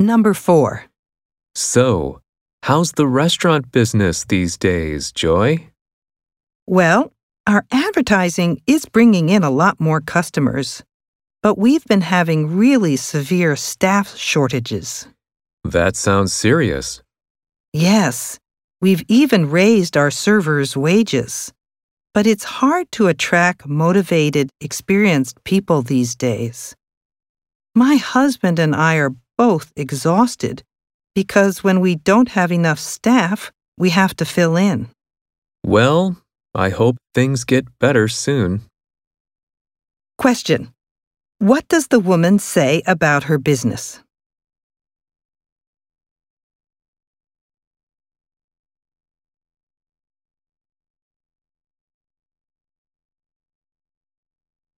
Number 4. So, how's the restaurant business these days, Joy? Well, our advertising is bringing in a lot more customers, but we've been having really severe staff shortages. That sounds serious. Yes, we've even raised our servers' wages. But it's hard to attract motivated, experienced people these days. My husband and I are both exhausted because when we don't have enough staff, we have to fill in. Well, I hope things get better soon. Question What does the woman say about her business?